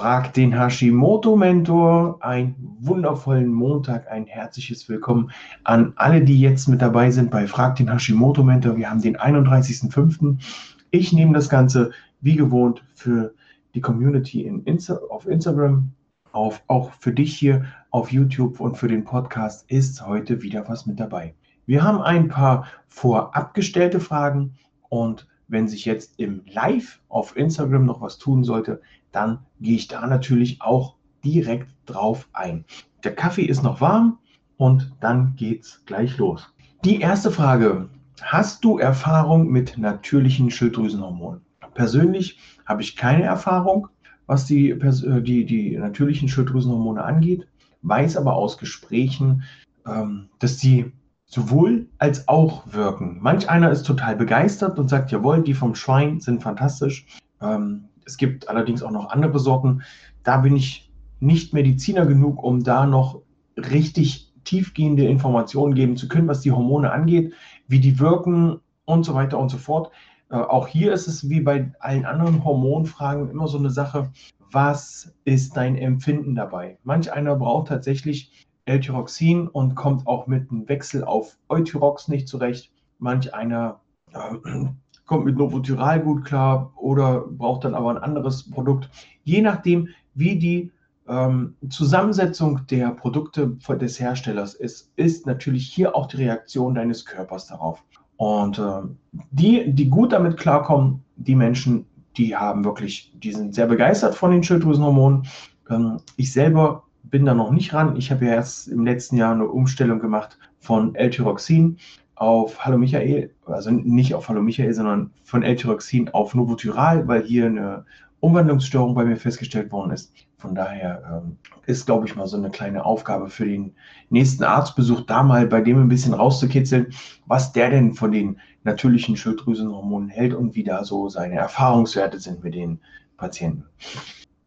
Frag den Hashimoto-Mentor. Einen wundervollen Montag, ein herzliches Willkommen an alle, die jetzt mit dabei sind bei Frag den Hashimoto-Mentor. Wir haben den 31.05. Ich nehme das Ganze wie gewohnt für die Community in Insta auf Instagram auf. Auch für dich hier auf YouTube und für den Podcast ist heute wieder was mit dabei. Wir haben ein paar vorab gestellte Fragen und wenn sich jetzt im Live auf Instagram noch was tun sollte, dann gehe ich da natürlich auch direkt drauf ein. Der Kaffee ist noch warm und dann geht's gleich los. Die erste Frage. Hast du Erfahrung mit natürlichen Schilddrüsenhormonen? Persönlich habe ich keine Erfahrung, was die, äh, die, die natürlichen Schilddrüsenhormone angeht, weiß aber aus Gesprächen, ähm, dass die sowohl als auch wirken. Manch einer ist total begeistert und sagt, jawohl, die vom Schwein sind fantastisch. Ähm, es gibt allerdings auch noch andere Sorten. Da bin ich nicht Mediziner genug, um da noch richtig tiefgehende Informationen geben zu können, was die Hormone angeht, wie die wirken und so weiter und so fort. Äh, auch hier ist es wie bei allen anderen Hormonfragen immer so eine Sache, was ist dein Empfinden dabei? Manch einer braucht tatsächlich L-Tyroxin und kommt auch mit einem Wechsel auf Euthyrox nicht zurecht. Manch einer äh, kommt mit Novotyral gut klar oder braucht dann aber ein anderes Produkt. Je nachdem, wie die ähm, Zusammensetzung der Produkte des Herstellers ist, ist natürlich hier auch die Reaktion deines Körpers darauf. Und äh, die, die gut damit klarkommen, die Menschen, die haben wirklich, die sind sehr begeistert von den Schilddrüsenhormonen. Ähm, ich selber bin da noch nicht ran. Ich habe ja erst im letzten Jahr eine Umstellung gemacht von L-Tyroxin auf Hallo Michael, also nicht auf Hallo Michael, sondern von L-Tyroxin auf Novotyral, weil hier eine Umwandlungsstörung bei mir festgestellt worden ist. Von daher ähm, ist, glaube ich, mal so eine kleine Aufgabe für den nächsten Arztbesuch, da mal bei dem ein bisschen rauszukitzeln, was der denn von den natürlichen Schilddrüsenhormonen hält und wie da so seine Erfahrungswerte sind mit den Patienten.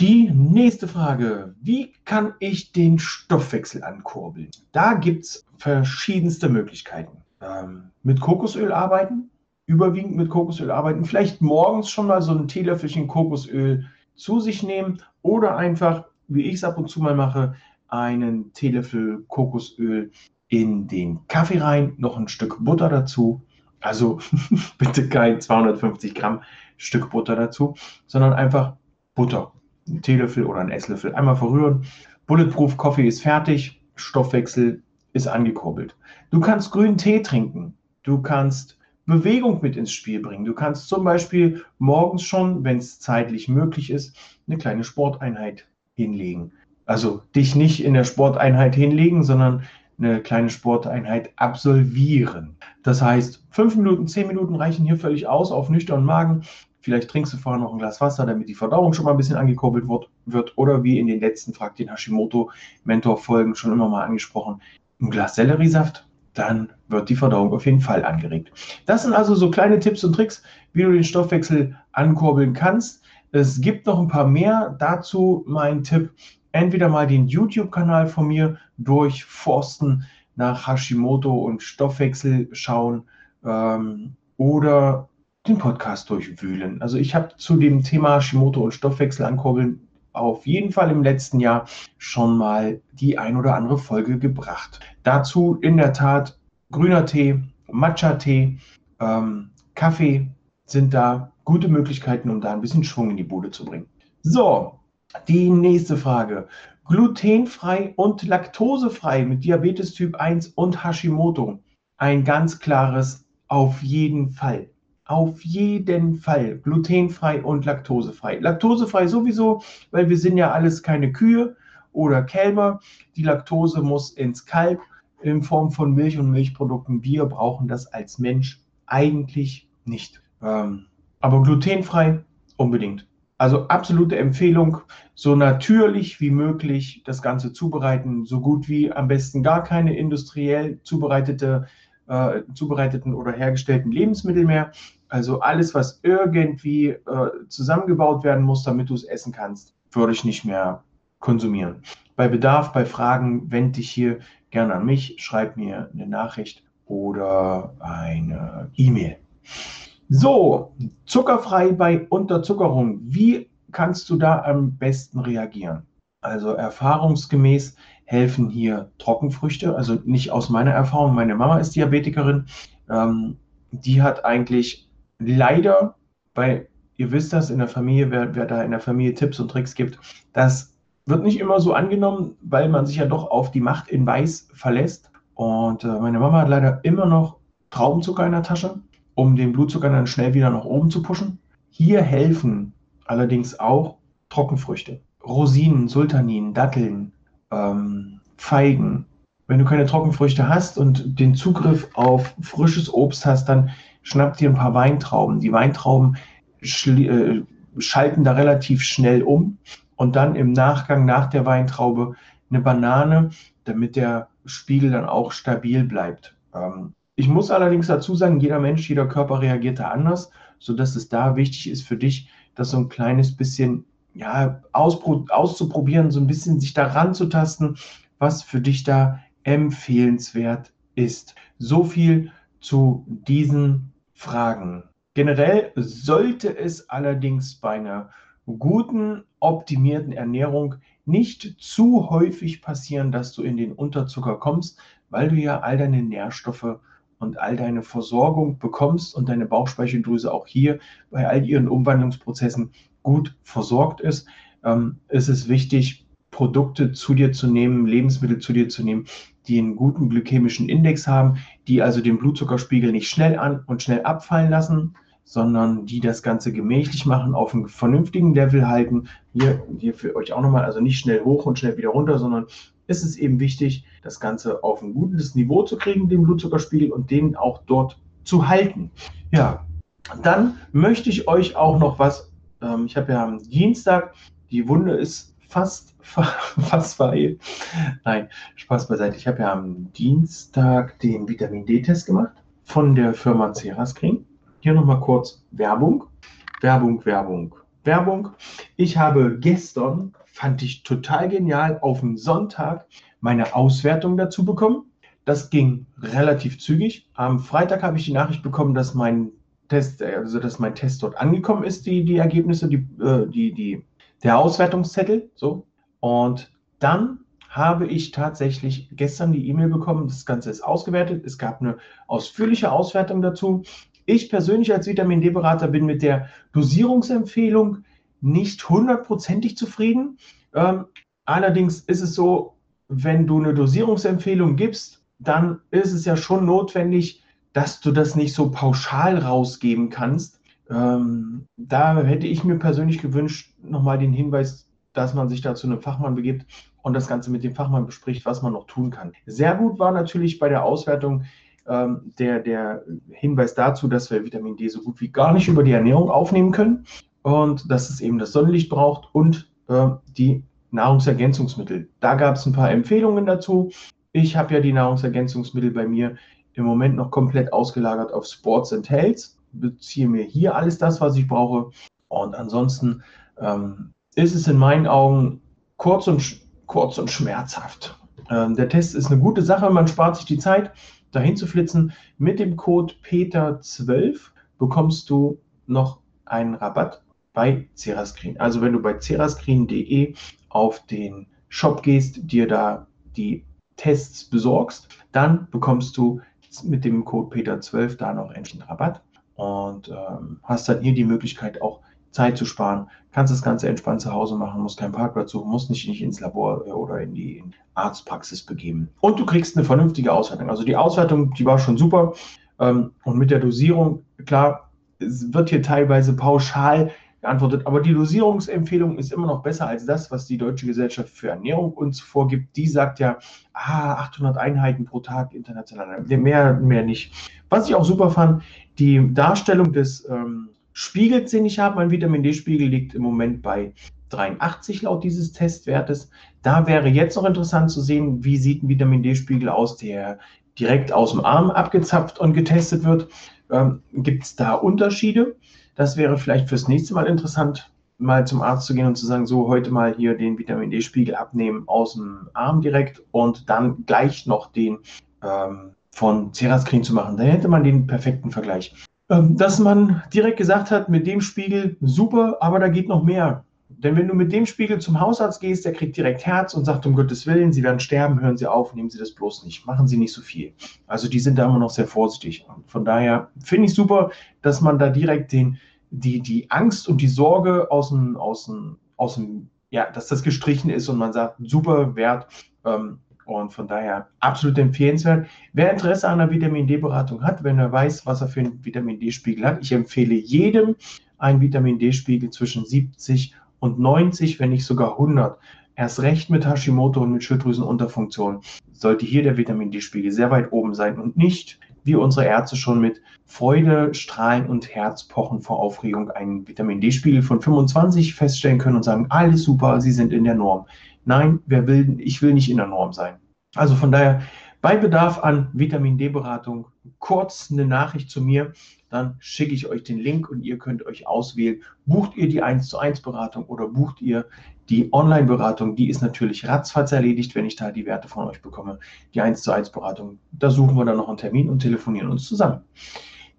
Die nächste Frage, wie kann ich den Stoffwechsel ankurbeln? Da gibt es verschiedenste Möglichkeiten. Ähm, mit Kokosöl arbeiten, überwiegend mit Kokosöl arbeiten, vielleicht morgens schon mal so ein Teelöffelchen Kokosöl zu sich nehmen oder einfach, wie ich es ab und zu mal mache, einen Teelöffel Kokosöl in den Kaffee rein, noch ein Stück Butter dazu. Also bitte kein 250 Gramm Stück Butter dazu, sondern einfach Butter einen Teelöffel oder einen Esslöffel einmal verrühren. Bulletproof Coffee ist fertig, Stoffwechsel ist angekurbelt. Du kannst grünen Tee trinken. Du kannst Bewegung mit ins Spiel bringen. Du kannst zum Beispiel morgens schon, wenn es zeitlich möglich ist, eine kleine Sporteinheit hinlegen. Also dich nicht in der Sporteinheit hinlegen, sondern eine kleine Sporteinheit absolvieren. Das heißt, fünf Minuten, zehn Minuten reichen hier völlig aus auf nüchternen Magen. Vielleicht trinkst du vorher noch ein Glas Wasser, damit die Verdauung schon mal ein bisschen angekurbelt wird. Oder wie in den letzten Frag den Hashimoto-Mentor-Folgen schon immer mal angesprochen, ein Glas Selleriesaft, dann wird die Verdauung auf jeden Fall angeregt. Das sind also so kleine Tipps und Tricks, wie du den Stoffwechsel ankurbeln kannst. Es gibt noch ein paar mehr. Dazu mein Tipp, entweder mal den YouTube-Kanal von mir durchforsten, nach Hashimoto und Stoffwechsel schauen ähm, oder den Podcast durchwühlen. Also ich habe zu dem Thema Hashimoto und Stoffwechsel ankurbeln auf jeden Fall im letzten Jahr schon mal die ein oder andere Folge gebracht. Dazu in der Tat grüner Tee, Matcha-Tee, ähm, Kaffee sind da gute Möglichkeiten, um da ein bisschen Schwung in die Bude zu bringen. So, die nächste Frage. Glutenfrei und laktosefrei mit Diabetes Typ 1 und Hashimoto. Ein ganz klares auf jeden Fall. Auf jeden Fall glutenfrei und laktosefrei. Laktosefrei sowieso, weil wir sind ja alles keine Kühe oder Kälber. Die Laktose muss ins Kalb in Form von Milch und Milchprodukten. Wir brauchen das als Mensch eigentlich nicht. Ähm, aber glutenfrei unbedingt. Also absolute Empfehlung, so natürlich wie möglich das Ganze zubereiten, so gut wie am besten gar keine industriell zubereitete, äh, zubereiteten oder hergestellten Lebensmittel mehr. Also alles, was irgendwie äh, zusammengebaut werden muss, damit du es essen kannst, würde ich nicht mehr konsumieren. Bei Bedarf, bei Fragen, wende dich hier gerne an mich, schreib mir eine Nachricht oder eine E-Mail. So, zuckerfrei bei Unterzuckerung. Wie kannst du da am besten reagieren? Also erfahrungsgemäß helfen hier Trockenfrüchte, also nicht aus meiner Erfahrung. Meine Mama ist Diabetikerin. Ähm, die hat eigentlich leider, weil ihr wisst das in der Familie, wer, wer da in der Familie Tipps und Tricks gibt, das wird nicht immer so angenommen, weil man sich ja doch auf die Macht in Weiß verlässt. Und äh, meine Mama hat leider immer noch Traubenzucker in der Tasche, um den Blutzucker dann schnell wieder nach oben zu pushen. Hier helfen allerdings auch Trockenfrüchte. Rosinen, Sultanin, Datteln, ähm, Feigen. Wenn du keine Trockenfrüchte hast und den Zugriff auf frisches Obst hast, dann schnapp dir ein paar Weintrauben. Die Weintrauben äh, schalten da relativ schnell um und dann im Nachgang nach der Weintraube eine Banane, damit der Spiegel dann auch stabil bleibt. Ähm, ich muss allerdings dazu sagen, jeder Mensch, jeder Körper reagiert da anders, sodass es da wichtig ist für dich, das so ein kleines bisschen ja, auszuprobieren, so ein bisschen sich daran zu tasten, was für dich da empfehlenswert ist. So viel zu diesen Fragen. Generell sollte es allerdings bei einer guten, optimierten Ernährung nicht zu häufig passieren, dass du in den Unterzucker kommst, weil du ja all deine Nährstoffe und all deine Versorgung bekommst und deine Bauchspeicheldrüse auch hier bei all ihren Umwandlungsprozessen gut versorgt ist, ähm, ist es wichtig, Produkte zu dir zu nehmen, Lebensmittel zu dir zu nehmen, die einen guten glykämischen Index haben, die also den Blutzuckerspiegel nicht schnell an und schnell abfallen lassen, sondern die das Ganze gemächlich machen, auf einem vernünftigen Level halten. Hier, hier für euch auch nochmal, also nicht schnell hoch und schnell wieder runter, sondern ist es eben wichtig, das Ganze auf ein gutes Niveau zu kriegen, den Blutzuckerspiegel und den auch dort zu halten. Ja, dann möchte ich euch auch noch was ähm, ich habe ja am Dienstag, die Wunde ist fast, fast verheilt. Nein, Spaß beiseite. Ich habe ja am Dienstag den Vitamin D-Test gemacht von der Firma Cerascreen. Hier nochmal kurz Werbung. Werbung, Werbung, Werbung. Ich habe gestern, fand ich total genial, auf dem Sonntag meine Auswertung dazu bekommen. Das ging relativ zügig. Am Freitag habe ich die Nachricht bekommen, dass mein Test, also dass mein Test dort angekommen ist, die, die Ergebnisse, die, äh, die, die, der Auswertungszettel. So. Und dann habe ich tatsächlich gestern die E-Mail bekommen, das Ganze ist ausgewertet. Es gab eine ausführliche Auswertung dazu. Ich persönlich als Vitamin D-Berater bin mit der Dosierungsempfehlung nicht hundertprozentig zufrieden. Ähm, allerdings ist es so, wenn du eine Dosierungsempfehlung gibst, dann ist es ja schon notwendig, dass du das nicht so pauschal rausgeben kannst. Ähm, da hätte ich mir persönlich gewünscht, nochmal den Hinweis, dass man sich da zu einem Fachmann begibt und das Ganze mit dem Fachmann bespricht, was man noch tun kann. Sehr gut war natürlich bei der Auswertung ähm, der, der Hinweis dazu, dass wir Vitamin D so gut wie gar nicht über die Ernährung aufnehmen können und dass es eben das Sonnenlicht braucht und äh, die Nahrungsergänzungsmittel. Da gab es ein paar Empfehlungen dazu. Ich habe ja die Nahrungsergänzungsmittel bei mir im Moment noch komplett ausgelagert auf Sports and Health. Beziehe mir hier alles das, was ich brauche. Und ansonsten ähm, ist es in meinen Augen kurz und, kurz und schmerzhaft. Ähm, der Test ist eine gute Sache, man spart sich die Zeit, dahin zu flitzen. Mit dem Code PETER12 bekommst du noch einen Rabatt bei Cerascreen. Also wenn du bei cerascreen.de auf den Shop gehst, dir da die Tests besorgst, dann bekommst du mit dem Code Peter12 da noch einen Rabatt und ähm, hast dann hier die Möglichkeit auch Zeit zu sparen, kannst das Ganze entspannt zu Hause machen, musst keinen Parkplatz suchen, musst nicht, nicht ins Labor äh, oder in die Arztpraxis begeben. Und du kriegst eine vernünftige Auswertung. Also die Auswertung, die war schon super. Ähm, und mit der Dosierung, klar, es wird hier teilweise pauschal geantwortet. Aber die Dosierungsempfehlung ist immer noch besser als das, was die Deutsche Gesellschaft für Ernährung uns vorgibt. Die sagt ja, ah, 800 Einheiten pro Tag international, mehr, mehr nicht. Was ich auch super fand, die Darstellung des ähm, Spiegels, den ich habe, mein Vitamin D-Spiegel liegt im Moment bei 83 laut dieses Testwertes. Da wäre jetzt noch interessant zu sehen, wie sieht ein Vitamin D-Spiegel aus, der direkt aus dem Arm abgezapft und getestet wird. Ähm, Gibt es da Unterschiede? Das wäre vielleicht fürs nächste Mal interessant, mal zum Arzt zu gehen und zu sagen, so heute mal hier den Vitamin D-Spiegel abnehmen aus dem Arm direkt und dann gleich noch den ähm, von Cerascreen zu machen. Da hätte man den perfekten Vergleich. Ähm, dass man direkt gesagt hat, mit dem Spiegel super, aber da geht noch mehr. Denn wenn du mit dem Spiegel zum Hausarzt gehst, der kriegt direkt Herz und sagt, um Gottes Willen, Sie werden sterben, hören Sie auf, nehmen Sie das bloß nicht. Machen Sie nicht so viel. Also die sind da immer noch sehr vorsichtig. Und von daher finde ich super, dass man da direkt den, die, die Angst und die Sorge aus dem, aus dem, aus dem, ja, dass das gestrichen ist und man sagt, super Wert. Ähm, und von daher absolut empfehlenswert. Wer Interesse an einer Vitamin D-Beratung hat, wenn er weiß, was er für einen Vitamin D-Spiegel hat, ich empfehle jedem einen Vitamin D-Spiegel zwischen 70 und 90, wenn nicht sogar 100. Erst recht mit Hashimoto und mit Schilddrüsenunterfunktion sollte hier der Vitamin D-Spiegel sehr weit oben sein und nicht, wie unsere Ärzte schon mit Freude, Strahlen und Herzpochen vor Aufregung einen Vitamin D-Spiegel von 25 feststellen können und sagen, alles super, Sie sind in der Norm. Nein, wer will, ich will nicht in der Norm sein. Also von daher, bei Bedarf an Vitamin D-Beratung, kurz eine Nachricht zu mir, dann schicke ich euch den Link und ihr könnt euch auswählen. Bucht ihr die 1 zu 1 Beratung oder bucht ihr die Online-Beratung? Die ist natürlich ratzfatz erledigt, wenn ich da die Werte von euch bekomme. Die 1 zu 1 Beratung, da suchen wir dann noch einen Termin und telefonieren uns zusammen.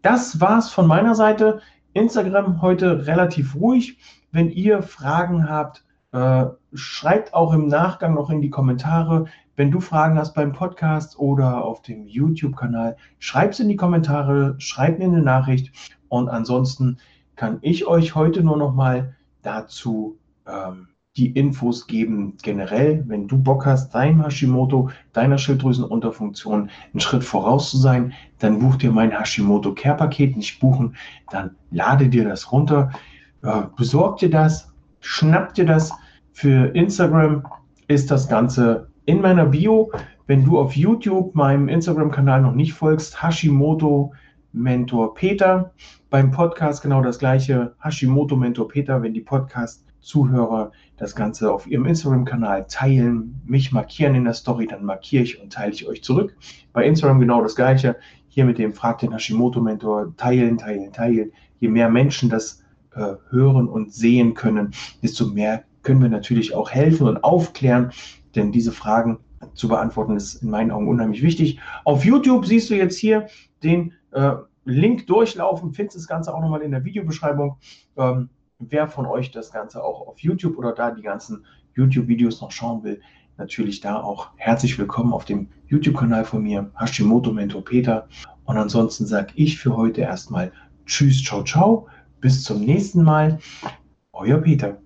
Das war's von meiner Seite. Instagram heute relativ ruhig. Wenn ihr Fragen habt, äh, schreibt auch im Nachgang noch in die Kommentare, wenn du Fragen hast beim Podcast oder auf dem YouTube-Kanal, schreib es in die Kommentare, schreib mir eine Nachricht und ansonsten kann ich euch heute nur noch mal dazu ähm, die Infos geben. Generell, wenn du Bock hast, dein Hashimoto, deiner Schilddrüsenunterfunktion einen Schritt voraus zu sein, dann buch dir mein Hashimoto Care Paket, nicht buchen, dann lade dir das runter, äh, besorg dir das, schnapp dir das. Für Instagram ist das Ganze in meiner Bio. Wenn du auf YouTube meinem Instagram-Kanal noch nicht folgst, Hashimoto Mentor Peter. Beim Podcast genau das gleiche, Hashimoto Mentor Peter, wenn die Podcast-Zuhörer das Ganze auf ihrem Instagram-Kanal teilen, mich markieren in der Story, dann markiere ich und teile ich euch zurück. Bei Instagram genau das gleiche. Hier mit dem Frag den Hashimoto Mentor teilen, teilen, teilen. Je mehr Menschen das äh, hören und sehen können, desto mehr können wir natürlich auch helfen und aufklären, denn diese Fragen zu beantworten ist in meinen Augen unheimlich wichtig. Auf YouTube siehst du jetzt hier den äh, Link durchlaufen, findest das Ganze auch nochmal in der Videobeschreibung. Ähm, wer von euch das Ganze auch auf YouTube oder da die ganzen YouTube-Videos noch schauen will, natürlich da auch herzlich willkommen auf dem YouTube-Kanal von mir, Hashimoto Mentor Peter. Und ansonsten sage ich für heute erstmal Tschüss, ciao, ciao. Bis zum nächsten Mal. Euer Peter.